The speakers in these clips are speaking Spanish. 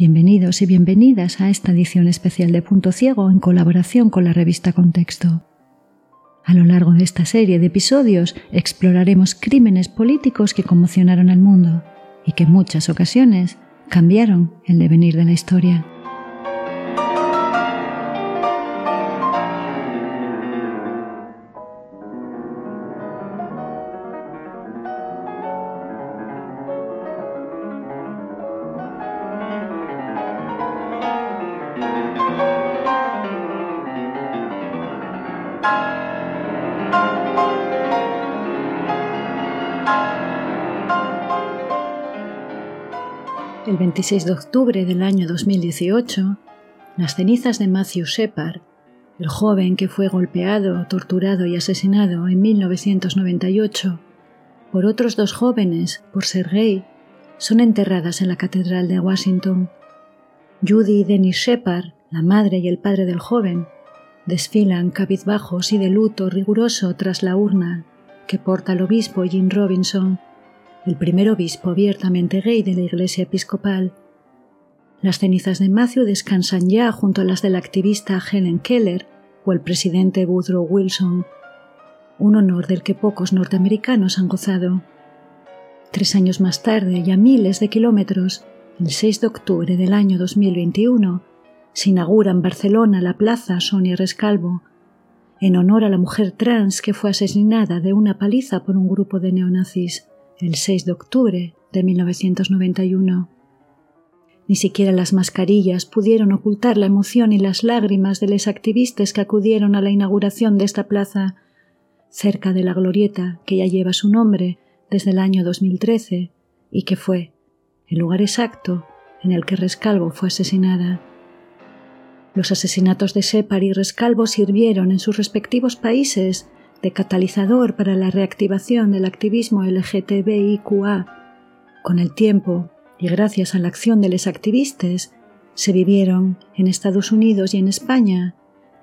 Bienvenidos y bienvenidas a esta edición especial de Punto Ciego en colaboración con la revista Contexto. A lo largo de esta serie de episodios exploraremos crímenes políticos que conmocionaron al mundo y que en muchas ocasiones cambiaron el devenir de la historia. 26 de octubre del año 2018, las cenizas de Matthew Shepard, el joven que fue golpeado, torturado y asesinado en 1998 por otros dos jóvenes por ser gay, son enterradas en la Catedral de Washington. Judy y Dennis Shepard, la madre y el padre del joven, desfilan cabizbajos y de luto riguroso tras la urna que porta el obispo Jim Robinson el primer obispo abiertamente gay de la Iglesia Episcopal. Las cenizas de Matthew descansan ya junto a las del activista Helen Keller o el presidente Woodrow Wilson, un honor del que pocos norteamericanos han gozado. Tres años más tarde y a miles de kilómetros, el 6 de octubre del año 2021, se inaugura en Barcelona la Plaza Sonia Rescalvo, en honor a la mujer trans que fue asesinada de una paliza por un grupo de neonazis el 6 de octubre de 1991. Ni siquiera las mascarillas pudieron ocultar la emoción y las lágrimas de los activistas que acudieron a la inauguración de esta plaza, cerca de la glorieta que ya lleva su nombre desde el año 2013 y que fue el lugar exacto en el que Rescalvo fue asesinada. Los asesinatos de Separ y Rescalvo sirvieron en sus respectivos países de catalizador para la reactivación del activismo LGTBIQA. Con el tiempo, y gracias a la acción de los activistas, se vivieron en Estados Unidos y en España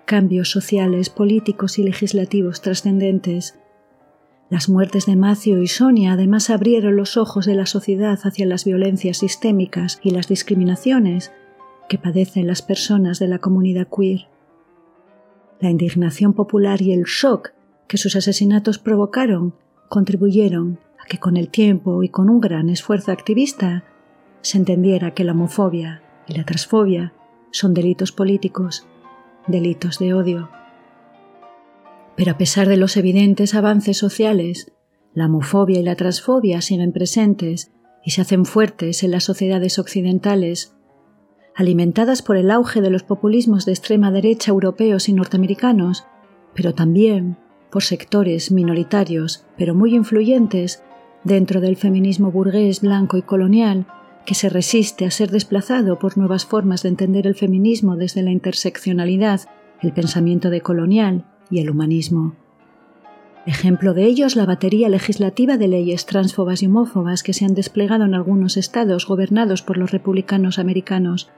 cambios sociales, políticos y legislativos trascendentes. Las muertes de Macio y Sonia además abrieron los ojos de la sociedad hacia las violencias sistémicas y las discriminaciones que padecen las personas de la comunidad queer. La indignación popular y el shock que sus asesinatos provocaron contribuyeron a que con el tiempo y con un gran esfuerzo activista se entendiera que la homofobia y la transfobia son delitos políticos, delitos de odio. Pero a pesar de los evidentes avances sociales, la homofobia y la transfobia siguen presentes y se hacen fuertes en las sociedades occidentales, alimentadas por el auge de los populismos de extrema derecha europeos y norteamericanos, pero también por sectores minoritarios pero muy influyentes dentro del feminismo burgués blanco y colonial que se resiste a ser desplazado por nuevas formas de entender el feminismo desde la interseccionalidad, el pensamiento decolonial y el humanismo. Ejemplo de ello es la batería legislativa de leyes transfobas y homófobas que se han desplegado en algunos estados gobernados por los republicanos americanos.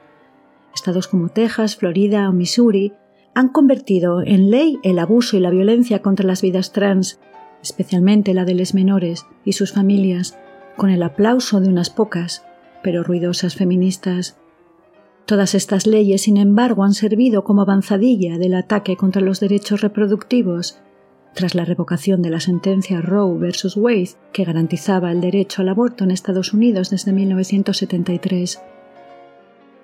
Estados como Texas, Florida o Missouri han convertido en ley el abuso y la violencia contra las vidas trans, especialmente la de los menores y sus familias, con el aplauso de unas pocas, pero ruidosas feministas. Todas estas leyes, sin embargo, han servido como avanzadilla del ataque contra los derechos reproductivos, tras la revocación de la sentencia Roe vs. Wade, que garantizaba el derecho al aborto en Estados Unidos desde 1973.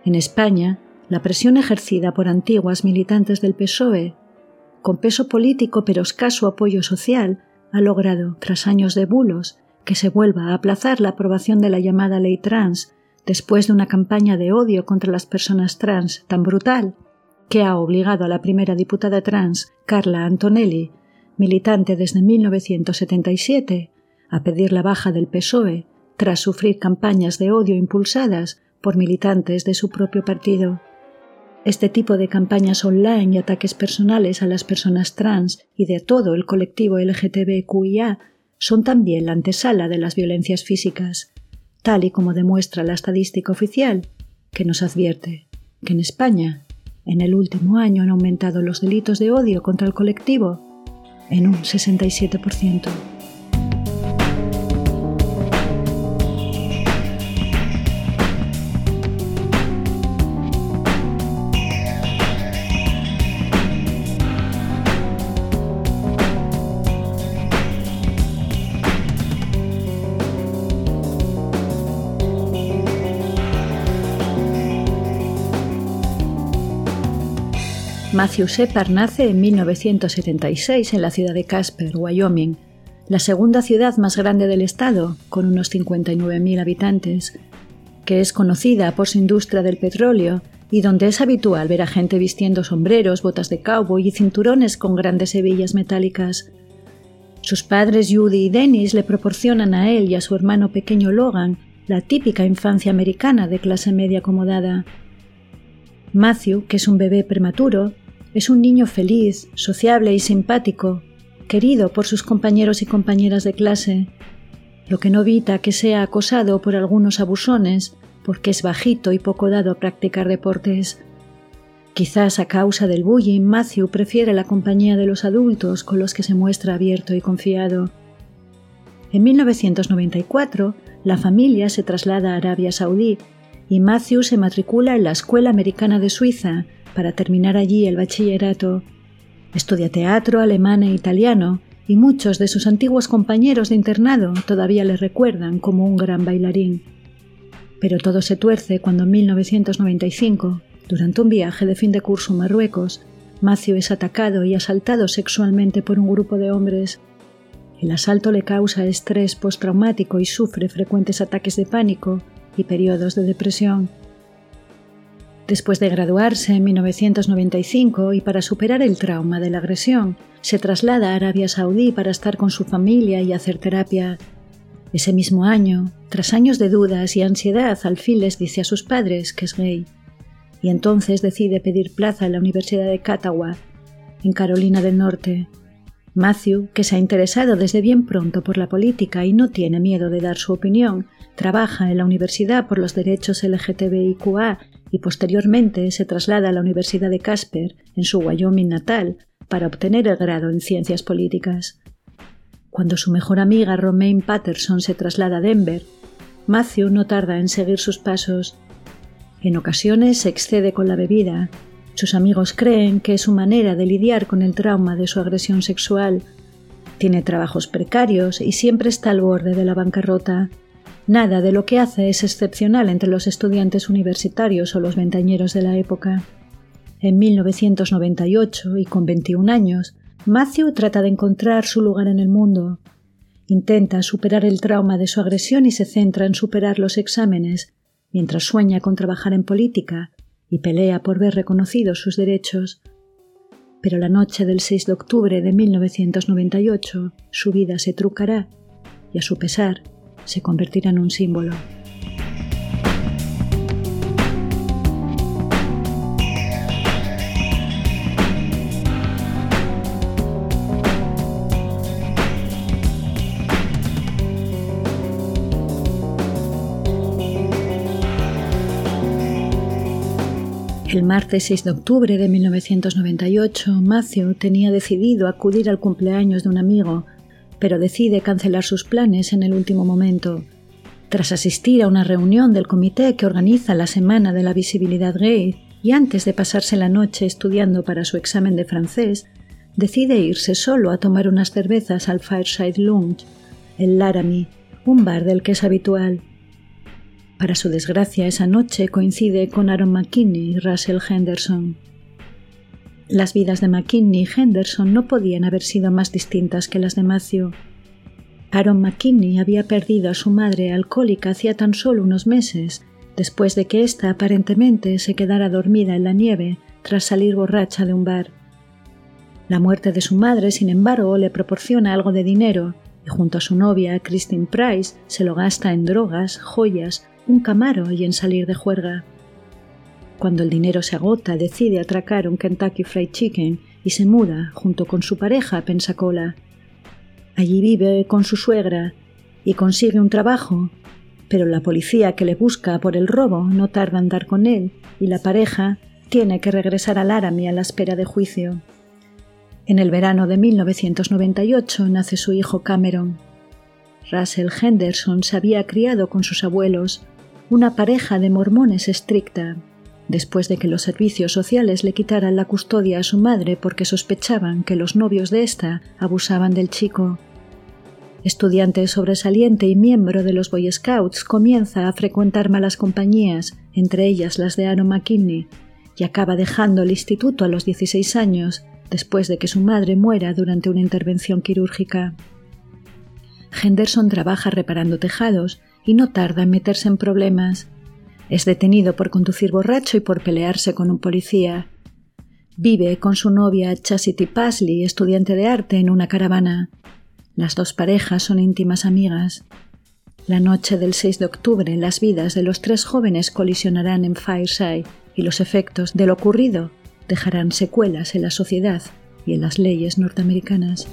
En España, la presión ejercida por antiguas militantes del PSOE, con peso político pero escaso apoyo social, ha logrado, tras años de bulos, que se vuelva a aplazar la aprobación de la llamada ley trans, después de una campaña de odio contra las personas trans tan brutal, que ha obligado a la primera diputada trans, Carla Antonelli, militante desde 1977, a pedir la baja del PSOE tras sufrir campañas de odio impulsadas por militantes de su propio partido. Este tipo de campañas online y ataques personales a las personas trans y de todo el colectivo LGTBQIA son también la antesala de las violencias físicas, tal y como demuestra la estadística oficial, que nos advierte que en España, en el último año han aumentado los delitos de odio contra el colectivo en un 67%. Matthew Shepard nace en 1976 en la ciudad de Casper, Wyoming, la segunda ciudad más grande del estado, con unos 59.000 habitantes, que es conocida por su industria del petróleo y donde es habitual ver a gente vistiendo sombreros, botas de cowboy y cinturones con grandes hebillas metálicas. Sus padres Judy y Dennis le proporcionan a él y a su hermano pequeño Logan la típica infancia americana de clase media acomodada. Matthew, que es un bebé prematuro, es un niño feliz, sociable y simpático, querido por sus compañeros y compañeras de clase, lo que no evita que sea acosado por algunos abusones porque es bajito y poco dado a practicar deportes. Quizás a causa del bullying, Matthew prefiere la compañía de los adultos con los que se muestra abierto y confiado. En 1994, la familia se traslada a Arabia Saudí y Matthew se matricula en la Escuela Americana de Suiza, para terminar allí el bachillerato. Estudia teatro, alemán e italiano, y muchos de sus antiguos compañeros de internado todavía le recuerdan como un gran bailarín. Pero todo se tuerce cuando en 1995, durante un viaje de fin de curso a Marruecos, Matthew es atacado y asaltado sexualmente por un grupo de hombres. El asalto le causa estrés postraumático y sufre frecuentes ataques de pánico y periodos de depresión. Después de graduarse en 1995 y para superar el trauma de la agresión, se traslada a Arabia Saudí para estar con su familia y hacer terapia. Ese mismo año, tras años de dudas y ansiedad, al fin les dice a sus padres que es gay. Y entonces decide pedir plaza en la Universidad de Catawba, en Carolina del Norte. Matthew, que se ha interesado desde bien pronto por la política y no tiene miedo de dar su opinión, trabaja en la Universidad por los Derechos LGTBIQA y posteriormente se traslada a la Universidad de Casper, en su Wyoming natal, para obtener el grado en Ciencias Políticas. Cuando su mejor amiga Romaine Patterson se traslada a Denver, Matthew no tarda en seguir sus pasos. En ocasiones se excede con la bebida. Sus amigos creen que es su manera de lidiar con el trauma de su agresión sexual. Tiene trabajos precarios y siempre está al borde de la bancarrota. Nada de lo que hace es excepcional entre los estudiantes universitarios o los ventañeros de la época. En 1998, y con 21 años, Matthew trata de encontrar su lugar en el mundo. Intenta superar el trauma de su agresión y se centra en superar los exámenes, mientras sueña con trabajar en política y pelea por ver reconocidos sus derechos. Pero la noche del 6 de octubre de 1998 su vida se trucará y a su pesar se convertirá en un símbolo. El martes 6 de octubre de 1998, Matthew tenía decidido acudir al cumpleaños de un amigo pero decide cancelar sus planes en el último momento. Tras asistir a una reunión del comité que organiza la Semana de la Visibilidad Gay y antes de pasarse la noche estudiando para su examen de francés, decide irse solo a tomar unas cervezas al Fireside Lounge, el Laramie, un bar del que es habitual. Para su desgracia, esa noche coincide con Aaron McKinney y Russell Henderson. Las vidas de McKinney y Henderson no podían haber sido más distintas que las de Matthew. Aaron McKinney había perdido a su madre alcohólica hacía tan solo unos meses, después de que ésta aparentemente se quedara dormida en la nieve tras salir borracha de un bar. La muerte de su madre, sin embargo, le proporciona algo de dinero y junto a su novia, Christine Price, se lo gasta en drogas, joyas, un camaro y en salir de juerga. Cuando el dinero se agota, decide atracar un Kentucky Fried Chicken y se muda junto con su pareja a Pensacola. Allí vive con su suegra y consigue un trabajo, pero la policía que le busca por el robo no tarda en dar con él y la pareja tiene que regresar al Laramie a la espera de juicio. En el verano de 1998 nace su hijo Cameron. Russell Henderson se había criado con sus abuelos, una pareja de mormones estricta, después de que los servicios sociales le quitaran la custodia a su madre porque sospechaban que los novios de ésta abusaban del chico. Estudiante sobresaliente y miembro de los Boy Scouts, comienza a frecuentar malas compañías, entre ellas las de Aaron McKinney, y acaba dejando el instituto a los 16 años después de que su madre muera durante una intervención quirúrgica. Henderson trabaja reparando tejados y no tarda en meterse en problemas. Es detenido por conducir borracho y por pelearse con un policía. Vive con su novia Chastity Pasley, estudiante de arte, en una caravana. Las dos parejas son íntimas amigas. La noche del 6 de octubre las vidas de los tres jóvenes colisionarán en Fireside y los efectos de lo ocurrido dejarán secuelas en la sociedad y en las leyes norteamericanas.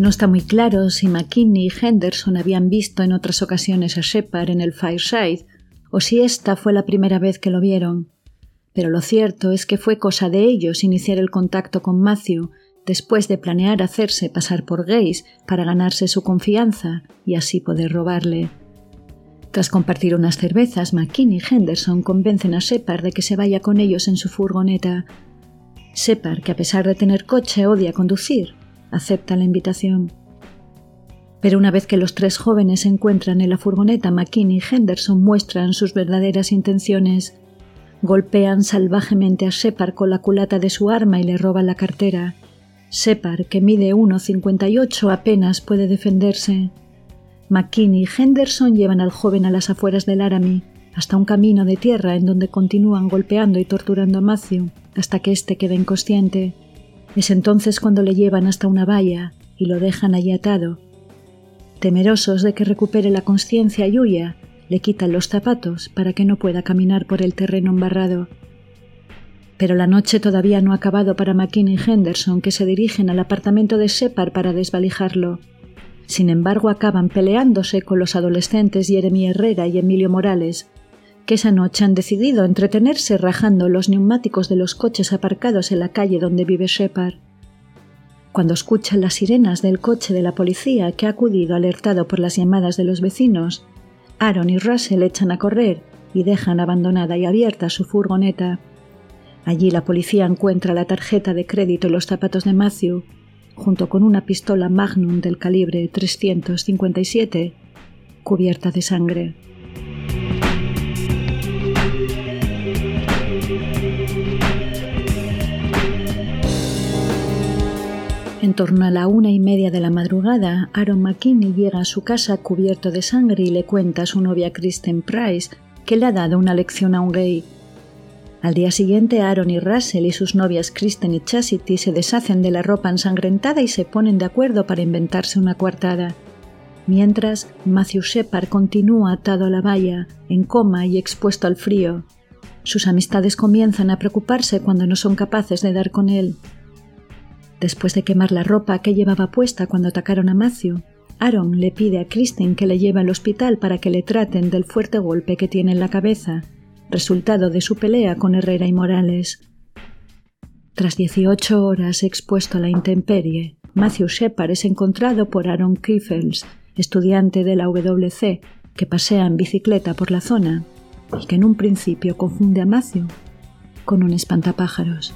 No está muy claro si McKinney y Henderson habían visto en otras ocasiones a Shepard en el Fireside o si esta fue la primera vez que lo vieron. Pero lo cierto es que fue cosa de ellos iniciar el contacto con Matthew después de planear hacerse pasar por gays para ganarse su confianza y así poder robarle. Tras compartir unas cervezas, McKinney y Henderson convencen a Shepard de que se vaya con ellos en su furgoneta. Shepard, que a pesar de tener coche odia conducir, acepta la invitación. Pero una vez que los tres jóvenes se encuentran en la furgoneta, McKinney y Henderson muestran sus verdaderas intenciones. Golpean salvajemente a Shepard con la culata de su arma y le roban la cartera. Separ, que mide 1,58, apenas puede defenderse. McKinney y Henderson llevan al joven a las afueras del Laramie, hasta un camino de tierra en donde continúan golpeando y torturando a Matthew hasta que éste queda inconsciente. Es entonces cuando le llevan hasta una valla y lo dejan allí atado. Temerosos de que recupere la conciencia y huya, le quitan los zapatos para que no pueda caminar por el terreno embarrado pero la noche todavía no ha acabado para McKinney y Henderson, que se dirigen al apartamento de Shepard para desvalijarlo. Sin embargo, acaban peleándose con los adolescentes Jeremy Herrera y Emilio Morales, que esa noche han decidido entretenerse rajando los neumáticos de los coches aparcados en la calle donde vive Shepard. Cuando escuchan las sirenas del coche de la policía que ha acudido alertado por las llamadas de los vecinos, Aaron y Russell echan a correr y dejan abandonada y abierta su furgoneta. Allí la policía encuentra la tarjeta de crédito y los zapatos de Matthew, junto con una pistola Magnum del calibre 357, cubierta de sangre. En torno a la una y media de la madrugada, Aaron McKinney llega a su casa cubierto de sangre y le cuenta a su novia Kristen Price que le ha dado una lección a un gay al día siguiente, Aaron y Russell y sus novias Kristen y Chastity se deshacen de la ropa ensangrentada y se ponen de acuerdo para inventarse una coartada. Mientras, Matthew Shepard continúa atado a la valla, en coma y expuesto al frío. Sus amistades comienzan a preocuparse cuando no son capaces de dar con él. Después de quemar la ropa que llevaba puesta cuando atacaron a Matthew, Aaron le pide a Kristen que le lleve al hospital para que le traten del fuerte golpe que tiene en la cabeza resultado de su pelea con Herrera y Morales. Tras 18 horas expuesto a la intemperie, Matthew Shepard es encontrado por Aaron Kiffels, estudiante de la WC, que pasea en bicicleta por la zona y que en un principio confunde a Matthew con un espantapájaros.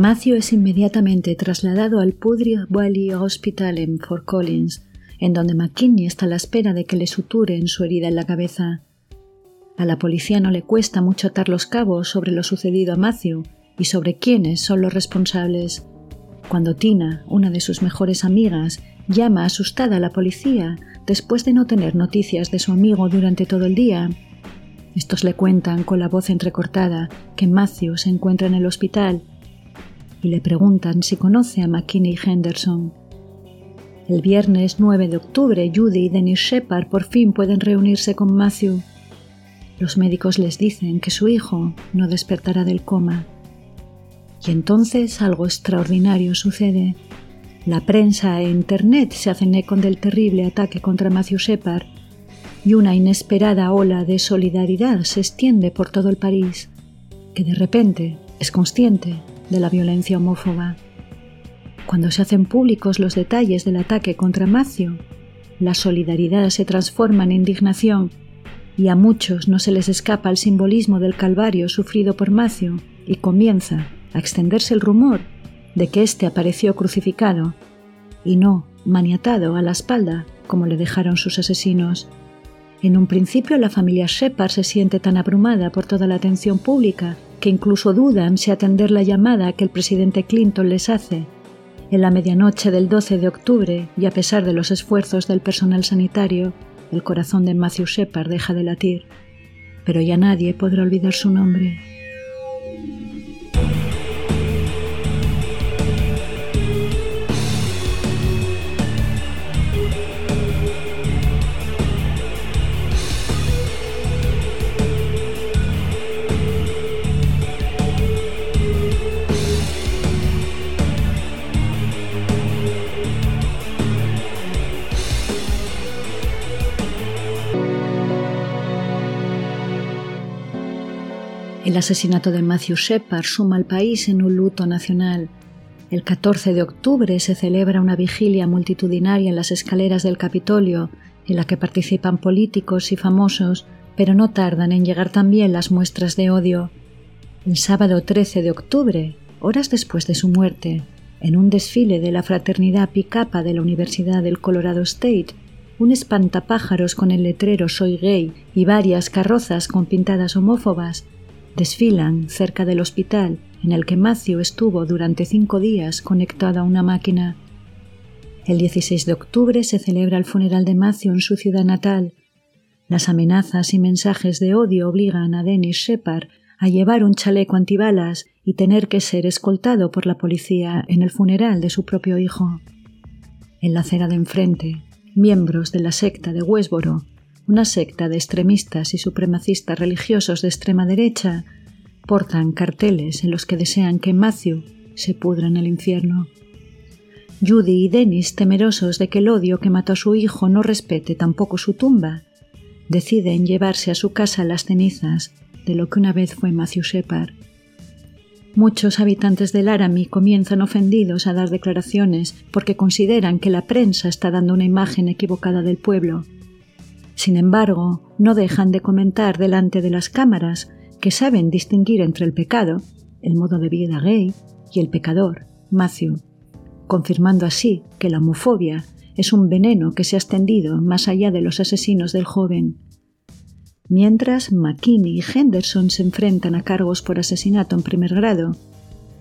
Matthew es inmediatamente trasladado al Pudry Valley Hospital en Fort Collins, en donde McKinney está a la espera de que le suturen su herida en la cabeza. A la policía no le cuesta mucho atar los cabos sobre lo sucedido a Matthew y sobre quiénes son los responsables. Cuando Tina, una de sus mejores amigas, llama asustada a la policía después de no tener noticias de su amigo durante todo el día, estos le cuentan con la voz entrecortada que Matthew se encuentra en el hospital y le preguntan si conoce a McKinney Henderson. El viernes 9 de octubre, Judy y Dennis Shepard por fin pueden reunirse con Matthew. Los médicos les dicen que su hijo no despertará del coma. Y entonces algo extraordinario sucede. La prensa e Internet se hacen eco del terrible ataque contra Matthew Shepard y una inesperada ola de solidaridad se extiende por todo el país, que de repente es consciente de la violencia homófoba. Cuando se hacen públicos los detalles del ataque contra Matthew, la solidaridad se transforma en indignación y a muchos no se les escapa el simbolismo del calvario sufrido por Matthew y comienza a extenderse el rumor de que éste apareció crucificado y no maniatado a la espalda como le dejaron sus asesinos. En un principio la familia Shepard se siente tan abrumada por toda la atención pública que incluso dudan si atender la llamada que el presidente Clinton les hace. En la medianoche del 12 de octubre, y a pesar de los esfuerzos del personal sanitario, el corazón de Matthew Shepard deja de latir. Pero ya nadie podrá olvidar su nombre. El asesinato de Matthew Shepard suma al país en un luto nacional. El 14 de octubre se celebra una vigilia multitudinaria en las escaleras del Capitolio, en la que participan políticos y famosos, pero no tardan en llegar también las muestras de odio. El sábado 13 de octubre, horas después de su muerte, en un desfile de la fraternidad Picapa de la Universidad del Colorado State, un espantapájaros con el letrero Soy gay y varias carrozas con pintadas homófobas desfilan cerca del hospital en el que Matthew estuvo durante cinco días conectado a una máquina. El 16 de octubre se celebra el funeral de Matthew en su ciudad natal. Las amenazas y mensajes de odio obligan a Dennis Shepard a llevar un chaleco antibalas y tener que ser escoltado por la policía en el funeral de su propio hijo. En la acera de enfrente, miembros de la secta de Westboro una secta de extremistas y supremacistas religiosos de extrema derecha, portan carteles en los que desean que Matthew se pudra en el infierno. Judy y Dennis, temerosos de que el odio que mató a su hijo no respete tampoco su tumba, deciden llevarse a su casa las cenizas de lo que una vez fue Matthew Shepard. Muchos habitantes de Laramie comienzan ofendidos a dar declaraciones porque consideran que la prensa está dando una imagen equivocada del pueblo sin embargo, no dejan de comentar delante de las cámaras que saben distinguir entre el pecado, el modo de vida gay, y el pecador, Matthew, confirmando así que la homofobia es un veneno que se ha extendido más allá de los asesinos del joven. Mientras McKinney y Henderson se enfrentan a cargos por asesinato en primer grado,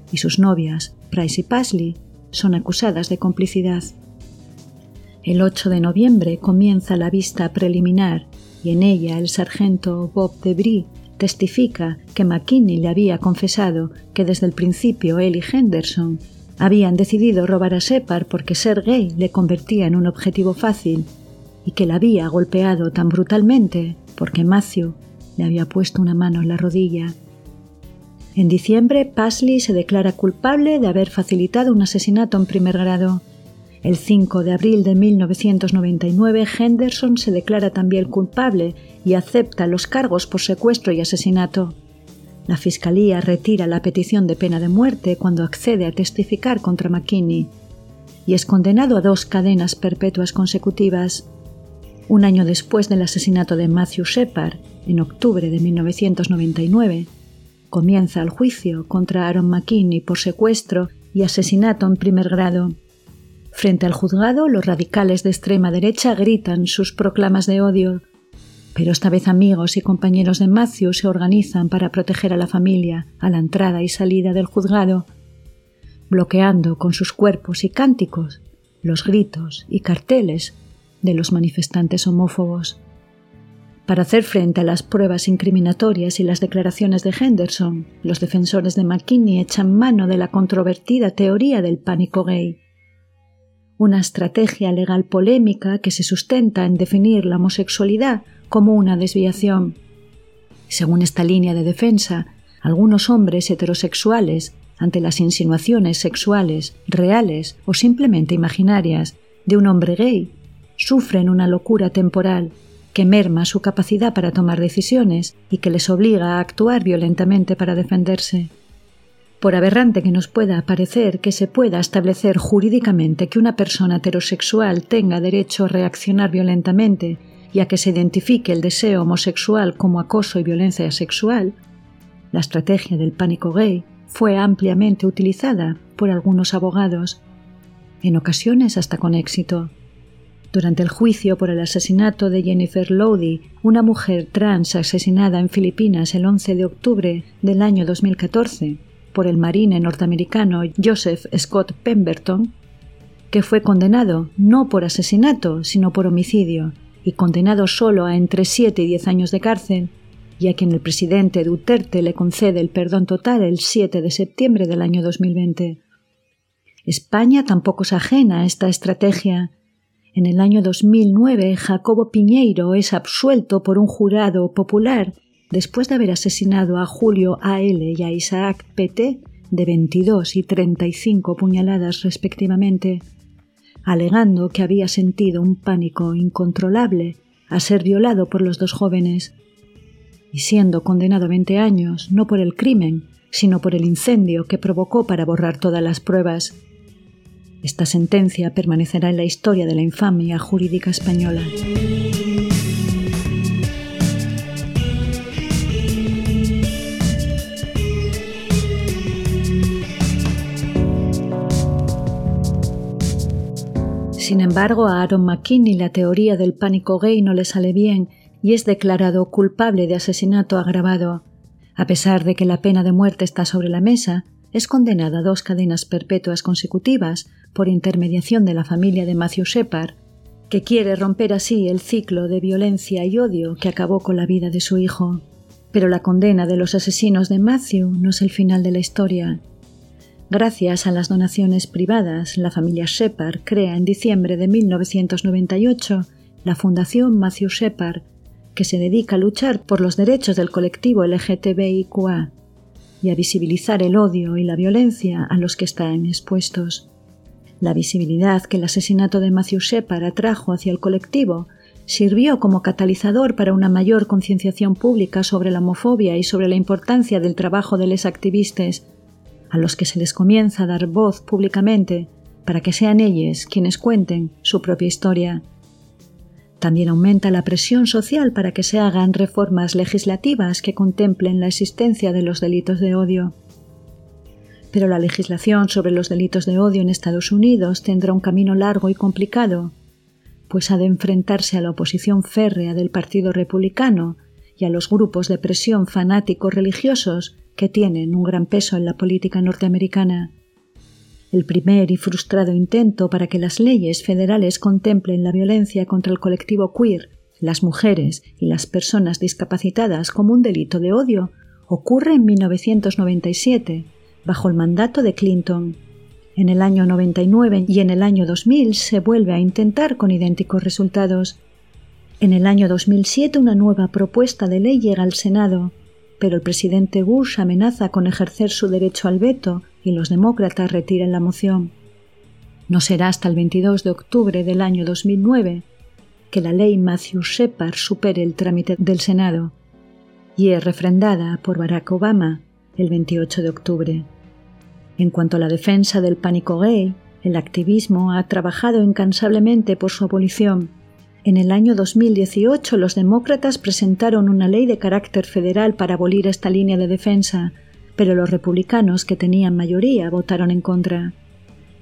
y sus novias, Price y Pasley, son acusadas de complicidad. El 8 de noviembre comienza la vista preliminar y en ella el sargento Bob Debris testifica que McKinney le había confesado que desde el principio él y Henderson habían decidido robar a Shepard porque ser gay le convertía en un objetivo fácil y que la había golpeado tan brutalmente porque Matthew le había puesto una mano en la rodilla. En diciembre, Pasley se declara culpable de haber facilitado un asesinato en primer grado el 5 de abril de 1999, Henderson se declara también culpable y acepta los cargos por secuestro y asesinato. La Fiscalía retira la petición de pena de muerte cuando accede a testificar contra McKinney y es condenado a dos cadenas perpetuas consecutivas. Un año después del asesinato de Matthew Shepard, en octubre de 1999, comienza el juicio contra Aaron McKinney por secuestro y asesinato en primer grado. Frente al juzgado, los radicales de extrema derecha gritan sus proclamas de odio. Pero esta vez amigos y compañeros de Matthew se organizan para proteger a la familia a la entrada y salida del juzgado, bloqueando con sus cuerpos y cánticos los gritos y carteles de los manifestantes homófobos. Para hacer frente a las pruebas incriminatorias y las declaraciones de Henderson, los defensores de McKinney echan mano de la controvertida teoría del pánico gay, una estrategia legal polémica que se sustenta en definir la homosexualidad como una desviación. Según esta línea de defensa, algunos hombres heterosexuales, ante las insinuaciones sexuales, reales o simplemente imaginarias, de un hombre gay, sufren una locura temporal que merma su capacidad para tomar decisiones y que les obliga a actuar violentamente para defenderse. Por aberrante que nos pueda parecer que se pueda establecer jurídicamente que una persona heterosexual tenga derecho a reaccionar violentamente y a que se identifique el deseo homosexual como acoso y violencia sexual, la estrategia del pánico gay fue ampliamente utilizada por algunos abogados, en ocasiones hasta con éxito. Durante el juicio por el asesinato de Jennifer Lowdy, una mujer trans asesinada en Filipinas el 11 de octubre del año 2014 por el marine norteamericano Joseph Scott Pemberton, que fue condenado no por asesinato, sino por homicidio, y condenado solo a entre 7 y 10 años de cárcel, y a quien el presidente Duterte le concede el perdón total el 7 de septiembre del año 2020. España tampoco es ajena a esta estrategia, en el año 2009, Jacobo Piñeiro es absuelto por un jurado popular después de haber asesinado a Julio A.L. y a Isaac P.T. de 22 y 35 puñaladas respectivamente, alegando que había sentido un pánico incontrolable a ser violado por los dos jóvenes, y siendo condenado a 20 años no por el crimen, sino por el incendio que provocó para borrar todas las pruebas esta sentencia permanecerá en la historia de la infamia jurídica española. Sin embargo, a Aaron McKinney la teoría del pánico gay no le sale bien y es declarado culpable de asesinato agravado. A pesar de que la pena de muerte está sobre la mesa, es condenado a dos cadenas perpetuas consecutivas por intermediación de la familia de Matthew Shepard, que quiere romper así el ciclo de violencia y odio que acabó con la vida de su hijo. Pero la condena de los asesinos de Matthew no es el final de la historia. Gracias a las donaciones privadas, la familia Shepard crea en diciembre de 1998 la Fundación Matthew Shepard, que se dedica a luchar por los derechos del colectivo LGTBIQA y a visibilizar el odio y la violencia a los que están expuestos. La visibilidad que el asesinato de Matthew Shepard atrajo hacia el colectivo sirvió como catalizador para una mayor concienciación pública sobre la homofobia y sobre la importancia del trabajo de los activistas, a los que se les comienza a dar voz públicamente para que sean ellos quienes cuenten su propia historia. También aumenta la presión social para que se hagan reformas legislativas que contemplen la existencia de los delitos de odio. Pero la legislación sobre los delitos de odio en Estados Unidos tendrá un camino largo y complicado, pues ha de enfrentarse a la oposición férrea del Partido Republicano y a los grupos de presión fanáticos religiosos que tienen un gran peso en la política norteamericana el primer y frustrado intento para que las leyes federales contemplen la violencia contra el colectivo queer, las mujeres y las personas discapacitadas como un delito de odio ocurre en 1997, bajo el mandato de Clinton. En el año 99 y en el año 2000 se vuelve a intentar con idénticos resultados. En el año 2007 una nueva propuesta de ley llega al Senado, pero el presidente Bush amenaza con ejercer su derecho al veto y los demócratas retiran la moción. No será hasta el 22 de octubre del año 2009 que la ley Matthew Shepard supere el trámite del Senado y es refrendada por Barack Obama el 28 de octubre. En cuanto a la defensa del pánico gay, el activismo ha trabajado incansablemente por su abolición. En el año 2018 los demócratas presentaron una ley de carácter federal para abolir esta línea de defensa, pero los republicanos que tenían mayoría votaron en contra.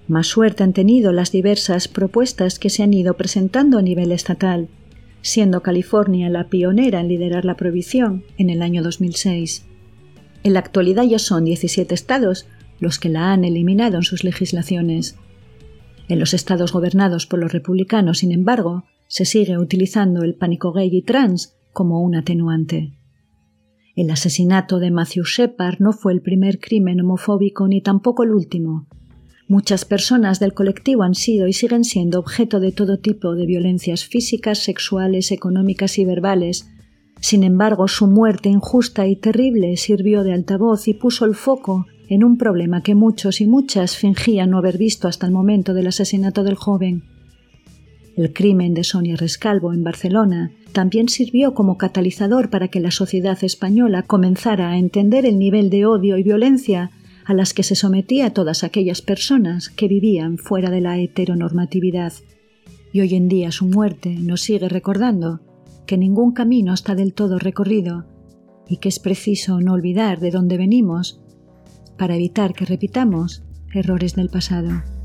Más suerte han tenido las diversas propuestas que se han ido presentando a nivel estatal, siendo California la pionera en liderar la prohibición en el año 2006. En la actualidad ya son 17 estados los que la han eliminado en sus legislaciones. En los estados gobernados por los republicanos, sin embargo, se sigue utilizando el pánico gay y trans como un atenuante. El asesinato de Matthew Shepard no fue el primer crimen homofóbico ni tampoco el último. Muchas personas del colectivo han sido y siguen siendo objeto de todo tipo de violencias físicas, sexuales, económicas y verbales. Sin embargo, su muerte injusta y terrible sirvió de altavoz y puso el foco en un problema que muchos y muchas fingían no haber visto hasta el momento del asesinato del joven. El crimen de Sonia Rescalvo en Barcelona también sirvió como catalizador para que la sociedad española comenzara a entender el nivel de odio y violencia a las que se sometía todas aquellas personas que vivían fuera de la heteronormatividad. Y hoy en día su muerte nos sigue recordando que ningún camino está del todo recorrido y que es preciso no olvidar de dónde venimos para evitar que repitamos errores del pasado.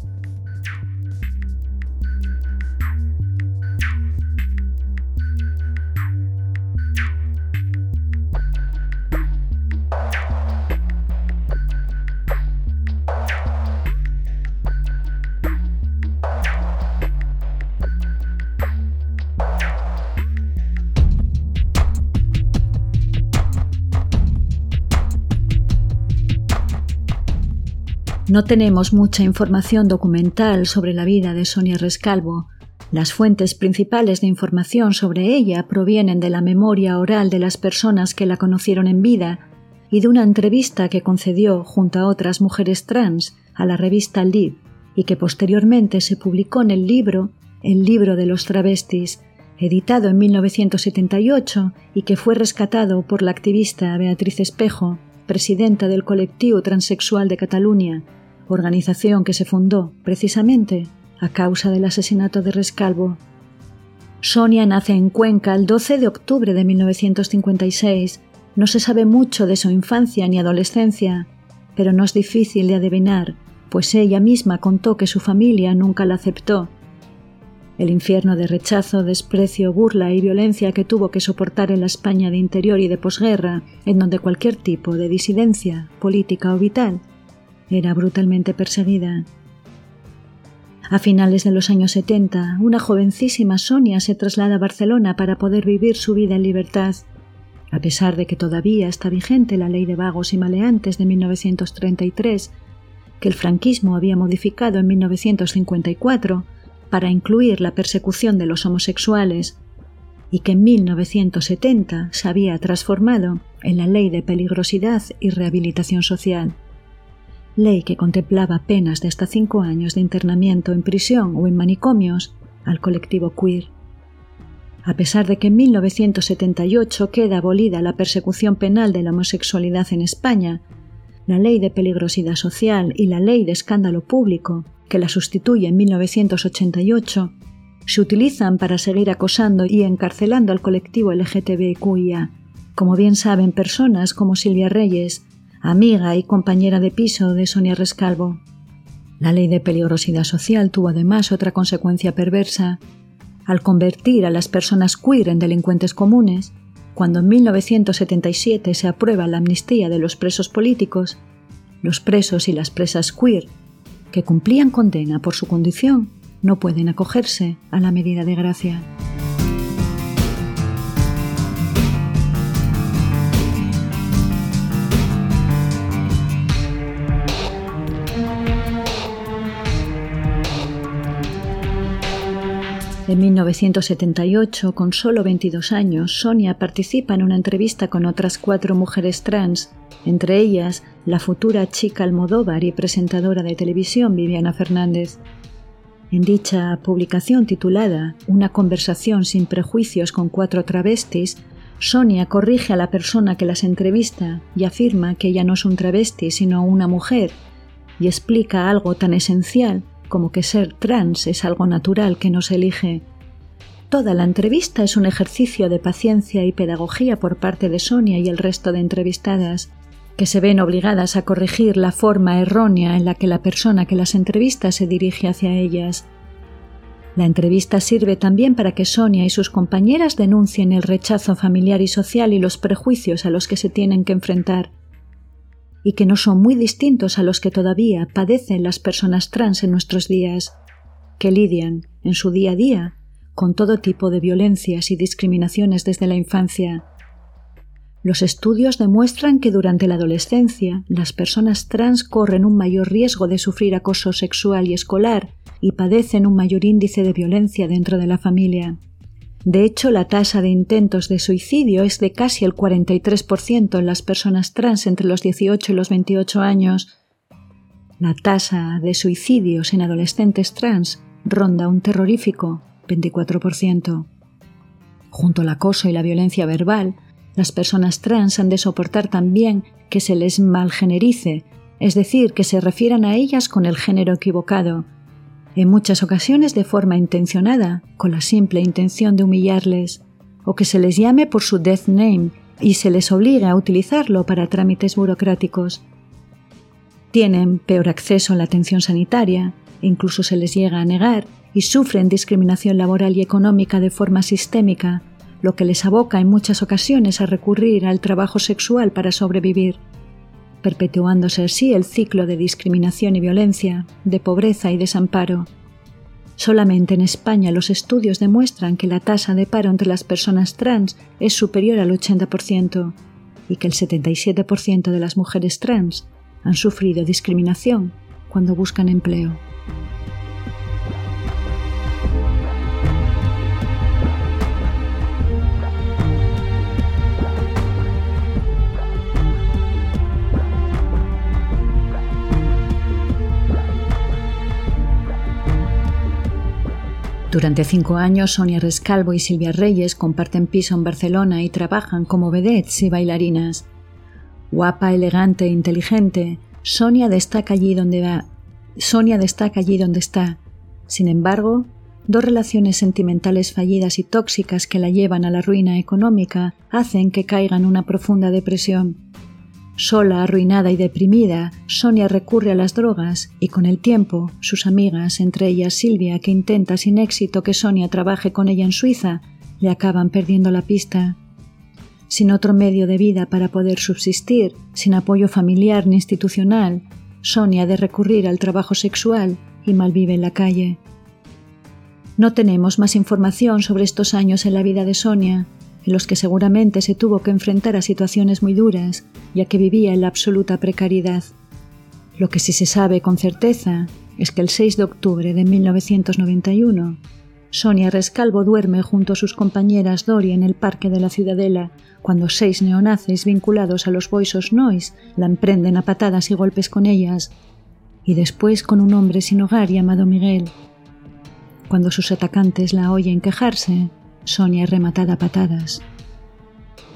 No tenemos mucha información documental sobre la vida de Sonia Rescalvo. Las fuentes principales de información sobre ella provienen de la memoria oral de las personas que la conocieron en vida y de una entrevista que concedió junto a otras mujeres trans a la revista Liv y que posteriormente se publicó en el libro El libro de los travestis, editado en 1978 y que fue rescatado por la activista Beatriz Espejo, presidenta del colectivo transexual de Cataluña organización que se fundó precisamente a causa del asesinato de Rescalvo. Sonia nace en Cuenca el 12 de octubre de 1956. No se sabe mucho de su infancia ni adolescencia, pero no es difícil de adivinar, pues ella misma contó que su familia nunca la aceptó. El infierno de rechazo, desprecio, burla y violencia que tuvo que soportar en la España de interior y de posguerra, en donde cualquier tipo de disidencia, política o vital, era brutalmente perseguida. A finales de los años 70, una jovencísima Sonia se traslada a Barcelona para poder vivir su vida en libertad. A pesar de que todavía está vigente la ley de vagos y maleantes de 1933, que el franquismo había modificado en 1954 para incluir la persecución de los homosexuales y que en 1970 se había transformado en la Ley de Peligrosidad y Rehabilitación Social ley que contemplaba penas de hasta cinco años de internamiento en prisión o en manicomios al colectivo queer. A pesar de que en 1978 queda abolida la persecución penal de la homosexualidad en España, la ley de peligrosidad social y la ley de escándalo público, que la sustituye en 1988, se utilizan para seguir acosando y encarcelando al colectivo LGTBQIA, como bien saben personas como Silvia Reyes, amiga y compañera de piso de Sonia Rescalvo. La ley de peligrosidad social tuvo además otra consecuencia perversa. Al convertir a las personas queer en delincuentes comunes, cuando en 1977 se aprueba la amnistía de los presos políticos, los presos y las presas queer que cumplían condena por su condición no pueden acogerse a la medida de gracia. En 1978, con solo 22 años, Sonia participa en una entrevista con otras cuatro mujeres trans, entre ellas la futura chica Almodóvar y presentadora de televisión Viviana Fernández. En dicha publicación titulada Una conversación sin prejuicios con cuatro travestis, Sonia corrige a la persona que las entrevista y afirma que ella no es un travesti sino una mujer, y explica algo tan esencial como que ser trans es algo natural que no se elige. Toda la entrevista es un ejercicio de paciencia y pedagogía por parte de Sonia y el resto de entrevistadas, que se ven obligadas a corregir la forma errónea en la que la persona que las entrevista se dirige hacia ellas. La entrevista sirve también para que Sonia y sus compañeras denuncien el rechazo familiar y social y los prejuicios a los que se tienen que enfrentar, y que no son muy distintos a los que todavía padecen las personas trans en nuestros días, que lidian en su día a día con todo tipo de violencias y discriminaciones desde la infancia. Los estudios demuestran que durante la adolescencia las personas trans corren un mayor riesgo de sufrir acoso sexual y escolar y padecen un mayor índice de violencia dentro de la familia. De hecho, la tasa de intentos de suicidio es de casi el 43% en las personas trans entre los 18 y los 28 años. La tasa de suicidios en adolescentes trans ronda un terrorífico 24%. Junto al acoso y la violencia verbal, las personas trans han de soportar también que se les malgenerice, es decir, que se refieran a ellas con el género equivocado, en muchas ocasiones de forma intencionada, con la simple intención de humillarles, o que se les llame por su death name y se les obligue a utilizarlo para trámites burocráticos. Tienen peor acceso a la atención sanitaria, incluso se les llega a negar y sufren discriminación laboral y económica de forma sistémica, lo que les aboca en muchas ocasiones a recurrir al trabajo sexual para sobrevivir, perpetuándose así el ciclo de discriminación y violencia, de pobreza y desamparo. Solamente en España los estudios demuestran que la tasa de paro entre las personas trans es superior al 80% y que el 77% de las mujeres trans han sufrido discriminación cuando buscan empleo. Durante cinco años, Sonia Rescalvo y Silvia Reyes comparten piso en Barcelona y trabajan como vedettes y bailarinas. Guapa, elegante e inteligente, Sonia destaca allí donde va. Sonia destaca allí donde está. Sin embargo, dos relaciones sentimentales fallidas y tóxicas que la llevan a la ruina económica hacen que caiga en una profunda depresión. Sola, arruinada y deprimida, Sonia recurre a las drogas y con el tiempo sus amigas, entre ellas Silvia, que intenta sin éxito que Sonia trabaje con ella en Suiza, le acaban perdiendo la pista. Sin otro medio de vida para poder subsistir, sin apoyo familiar ni institucional, Sonia ha de recurrir al trabajo sexual y malvive en la calle. No tenemos más información sobre estos años en la vida de Sonia, en los que seguramente se tuvo que enfrentar a situaciones muy duras, ya que vivía en la absoluta precariedad. Lo que sí se sabe con certeza es que el 6 de octubre de 1991, Sonia Rescalvo duerme junto a sus compañeras Dori en el parque de la Ciudadela, cuando seis neonazis vinculados a los Boysos Noise la emprenden a patadas y golpes con ellas, y después con un hombre sin hogar llamado Miguel. Cuando sus atacantes la oyen quejarse, Sonia es rematada a patadas.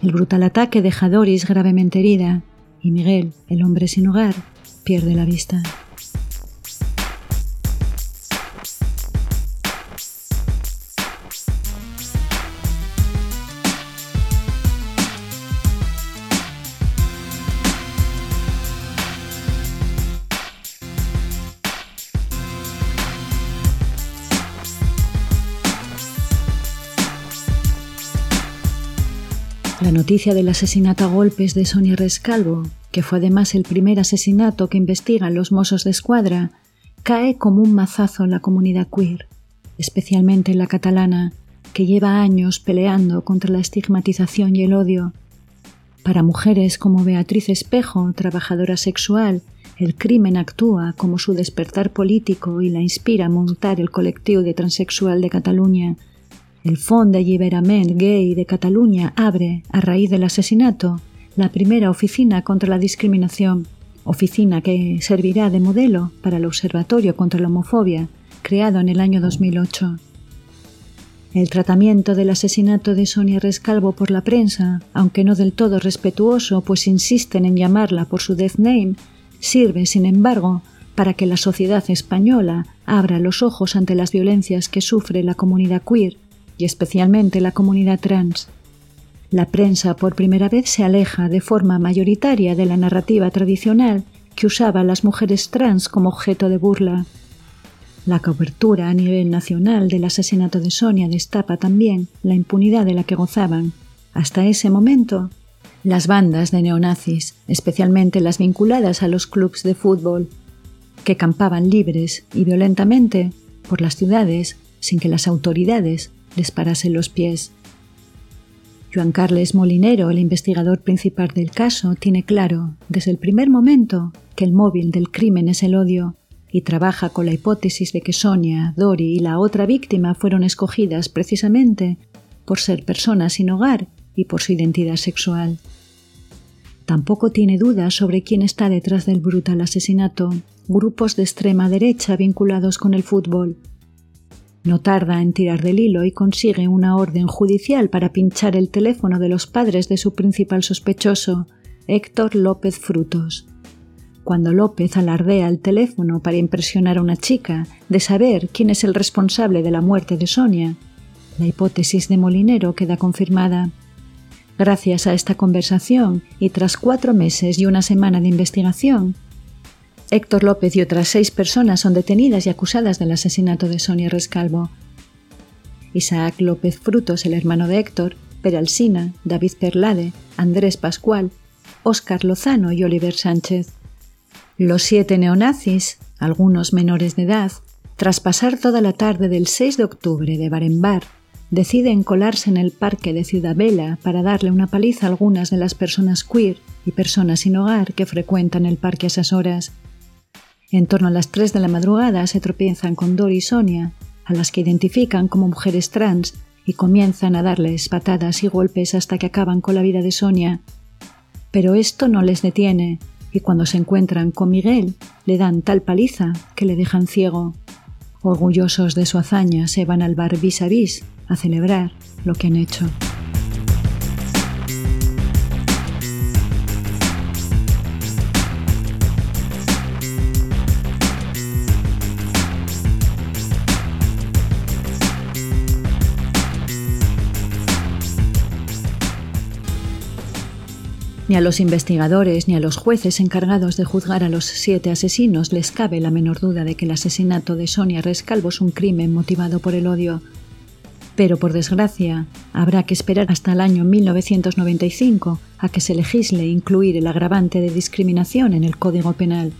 El brutal ataque deja a Doris gravemente herida y Miguel, el hombre sin hogar, pierde la vista. La noticia del asesinato a golpes de Sonia Rescalvo, que fue además el primer asesinato que investigan los mozos de escuadra, cae como un mazazo en la comunidad queer, especialmente en la catalana, que lleva años peleando contra la estigmatización y el odio. Para mujeres como Beatriz Espejo, trabajadora sexual, el crimen actúa como su despertar político y la inspira a montar el colectivo de transexual de Cataluña, el Fond d'Alliberament Gay de Cataluña abre, a raíz del asesinato, la primera oficina contra la discriminación, oficina que servirá de modelo para el Observatorio contra la Homofobia, creado en el año 2008. El tratamiento del asesinato de Sonia Rescalvo por la prensa, aunque no del todo respetuoso, pues insisten en llamarla por su death name, sirve, sin embargo, para que la sociedad española abra los ojos ante las violencias que sufre la comunidad queer y especialmente la comunidad trans. La prensa por primera vez se aleja de forma mayoritaria de la narrativa tradicional que usaba a las mujeres trans como objeto de burla. La cobertura a nivel nacional del asesinato de Sonia destapa también la impunidad de la que gozaban, hasta ese momento, las bandas de neonazis, especialmente las vinculadas a los clubes de fútbol, que campaban libres y violentamente por las ciudades sin que las autoridades les parasen los pies. Juan Carles Molinero, el investigador principal del caso, tiene claro, desde el primer momento, que el móvil del crimen es el odio y trabaja con la hipótesis de que Sonia, Dori y la otra víctima fueron escogidas precisamente por ser personas sin hogar y por su identidad sexual. Tampoco tiene dudas sobre quién está detrás del brutal asesinato, grupos de extrema derecha vinculados con el fútbol. No tarda en tirar del hilo y consigue una orden judicial para pinchar el teléfono de los padres de su principal sospechoso, Héctor López Frutos. Cuando López alardea el teléfono para impresionar a una chica de saber quién es el responsable de la muerte de Sonia, la hipótesis de Molinero queda confirmada. Gracias a esta conversación y tras cuatro meses y una semana de investigación, Héctor López y otras seis personas son detenidas y acusadas del asesinato de Sonia Rescalvo. Isaac López Frutos, el hermano de Héctor, Peralsina, David Perlade, Andrés Pascual, Óscar Lozano y Oliver Sánchez. Los siete neonazis, algunos menores de edad, tras pasar toda la tarde del 6 de octubre de Barembar, deciden colarse en el parque de Ciudadela para darle una paliza a algunas de las personas queer y personas sin hogar que frecuentan el parque a esas horas. En torno a las 3 de la madrugada se tropiezan con Dori y Sonia, a las que identifican como mujeres trans y comienzan a darles patadas y golpes hasta que acaban con la vida de Sonia. Pero esto no les detiene y cuando se encuentran con Miguel le dan tal paliza que le dejan ciego. Orgullosos de su hazaña se van al bar vis a vis a celebrar lo que han hecho. Ni a los investigadores ni a los jueces encargados de juzgar a los siete asesinos les cabe la menor duda de que el asesinato de Sonia Rescalvo es un crimen motivado por el odio. Pero por desgracia, habrá que esperar hasta el año 1995 a que se legisle incluir el agravante de discriminación en el Código Penal.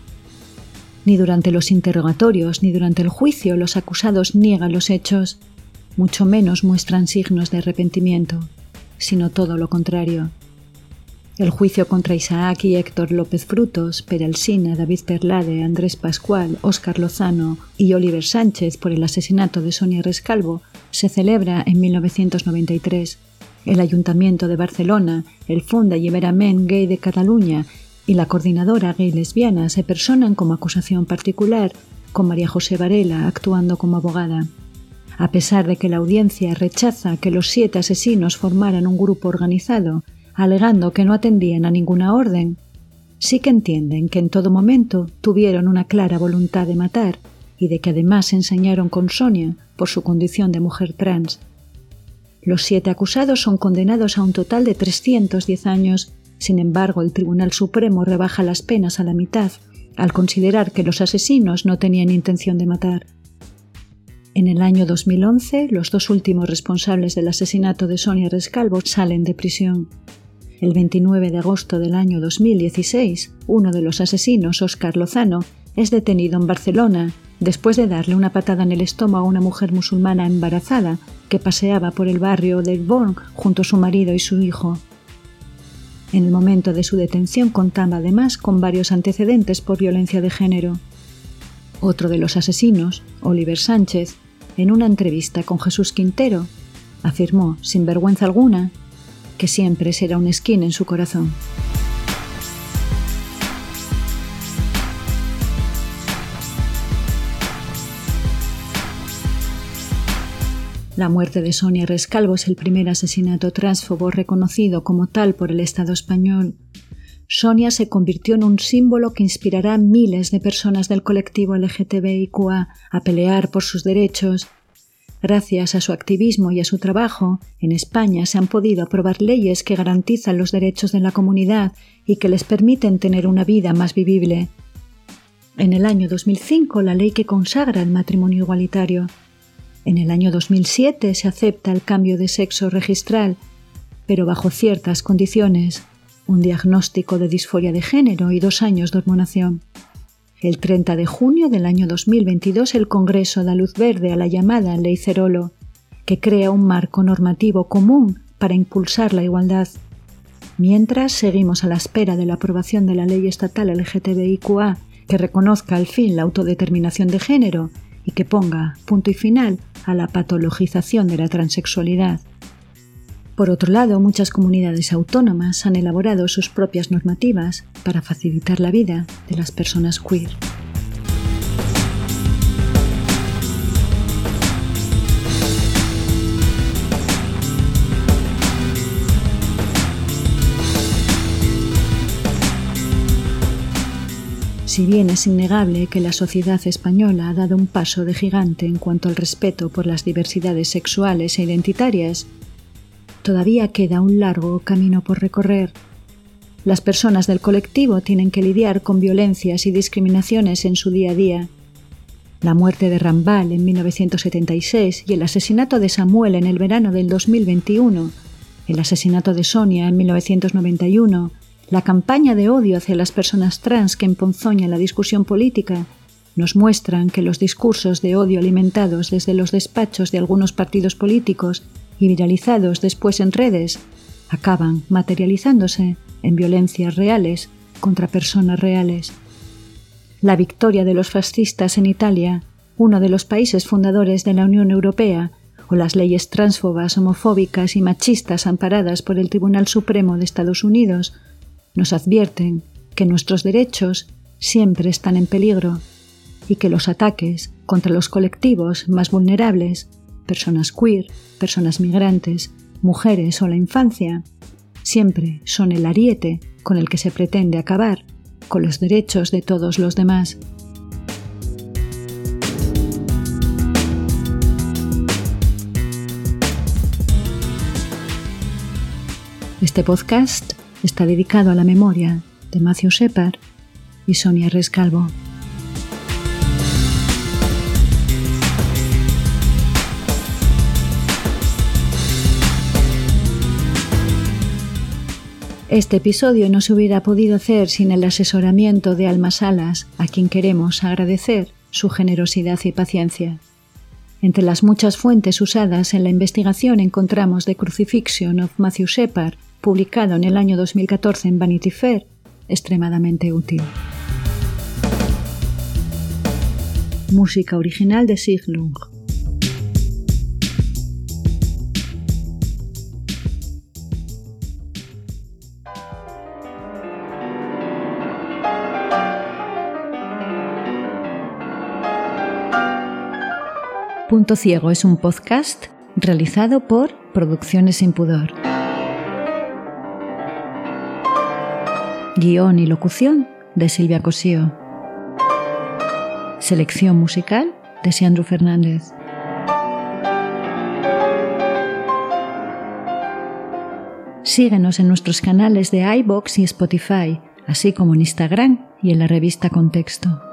Ni durante los interrogatorios ni durante el juicio los acusados niegan los hechos, mucho menos muestran signos de arrepentimiento, sino todo lo contrario. El juicio contra Isaac y Héctor López Frutos, Peralsina, David Perlade, Andrés Pascual, Óscar Lozano y Oliver Sánchez por el asesinato de Sonia Rescalvo se celebra en 1993. El Ayuntamiento de Barcelona, el Fond d'Alliberament Gay de Cataluña y la Coordinadora Gay Lesbiana se personan como acusación particular, con María José Varela actuando como abogada. A pesar de que la audiencia rechaza que los siete asesinos formaran un grupo organizado, alegando que no atendían a ninguna orden, sí que entienden que en todo momento tuvieron una clara voluntad de matar y de que además se enseñaron con Sonia por su condición de mujer trans. Los siete acusados son condenados a un total de 310 años, sin embargo el Tribunal Supremo rebaja las penas a la mitad al considerar que los asesinos no tenían intención de matar. En el año 2011, los dos últimos responsables del asesinato de Sonia Rescalvo salen de prisión. El 29 de agosto del año 2016, uno de los asesinos, Óscar Lozano, es detenido en Barcelona después de darle una patada en el estómago a una mujer musulmana embarazada que paseaba por el barrio del Born junto a su marido y su hijo. En el momento de su detención contaba además con varios antecedentes por violencia de género. Otro de los asesinos, Oliver Sánchez, en una entrevista con Jesús Quintero, afirmó, sin vergüenza alguna, que siempre será un esquina en su corazón. La muerte de Sonia Rescalvo es el primer asesinato transfobo reconocido como tal por el Estado español. Sonia se convirtió en un símbolo que inspirará a miles de personas del colectivo LGTBIQA a pelear por sus derechos Gracias a su activismo y a su trabajo, en España se han podido aprobar leyes que garantizan los derechos de la comunidad y que les permiten tener una vida más vivible. En el año 2005 la ley que consagra el matrimonio igualitario. En el año 2007 se acepta el cambio de sexo registral, pero bajo ciertas condiciones, un diagnóstico de disforia de género y dos años de hormonación. El 30 de junio del año 2022 el Congreso da luz verde a la llamada Ley Cerolo, que crea un marco normativo común para impulsar la igualdad. Mientras seguimos a la espera de la aprobación de la ley estatal LGTBIQA que reconozca al fin la autodeterminación de género y que ponga punto y final a la patologización de la transexualidad. Por otro lado, muchas comunidades autónomas han elaborado sus propias normativas para facilitar la vida de las personas queer. Si bien es innegable que la sociedad española ha dado un paso de gigante en cuanto al respeto por las diversidades sexuales e identitarias, todavía queda un largo camino por recorrer. Las personas del colectivo tienen que lidiar con violencias y discriminaciones en su día a día. La muerte de Rambal en 1976 y el asesinato de Samuel en el verano del 2021, el asesinato de Sonia en 1991, la campaña de odio hacia las personas trans que emponzoña la discusión política nos muestran que los discursos de odio alimentados desde los despachos de algunos partidos políticos y viralizados después en redes acaban materializándose en violencias reales contra personas reales. La victoria de los fascistas en Italia, uno de los países fundadores de la Unión Europea, o las leyes transfobas, homofóbicas y machistas amparadas por el Tribunal Supremo de Estados Unidos nos advierten que nuestros derechos siempre están en peligro y que los ataques contra los colectivos más vulnerables, personas queer, personas migrantes, mujeres o la infancia, siempre son el ariete con el que se pretende acabar con los derechos de todos los demás. Este podcast está dedicado a la memoria de Matthew Shepard y Sonia Rescalvo. Este episodio no se hubiera podido hacer sin el asesoramiento de Alma Salas, a quien queremos agradecer su generosidad y paciencia. Entre las muchas fuentes usadas en la investigación encontramos The Crucifixion of Matthew Shepard, publicado en el año 2014 en Vanity Fair, extremadamente útil. Música original de Siglung. Punto Ciego es un podcast realizado por Producciones Sin Pudor. Guión y locución de Silvia Cosío. Selección musical de Sandro Fernández. Síguenos en nuestros canales de iBox y Spotify, así como en Instagram y en la revista Contexto.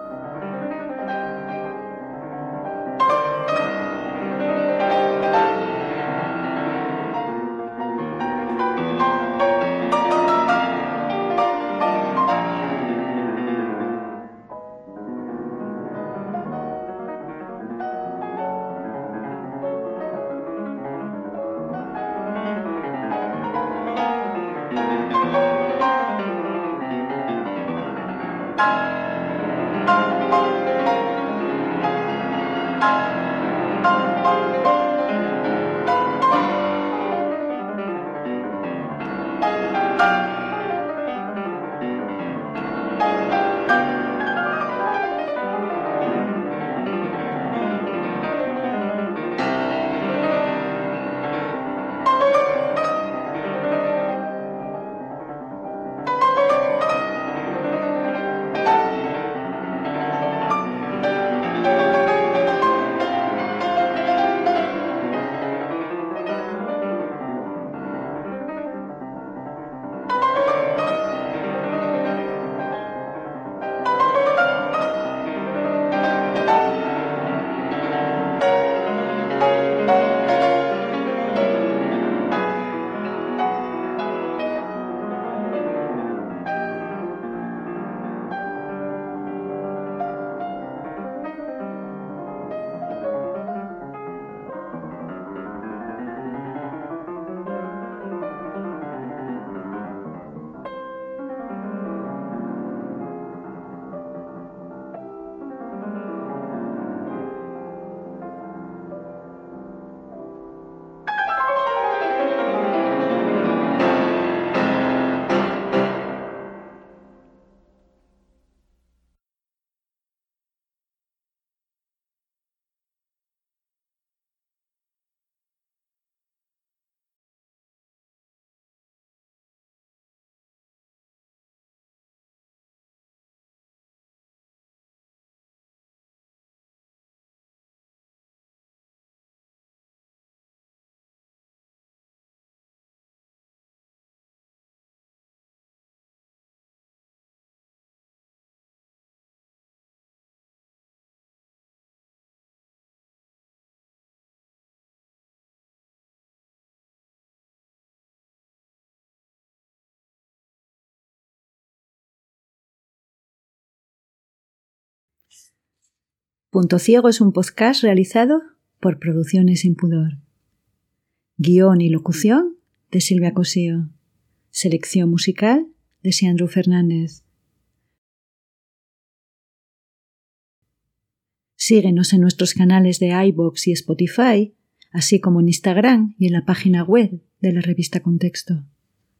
Punto Ciego es un podcast realizado por Producciones Sin Pudor. Guión y locución de Silvia Cosío. Selección musical de Siandro Fernández. Síguenos en nuestros canales de iBox y Spotify, así como en Instagram y en la página web de la revista Contexto.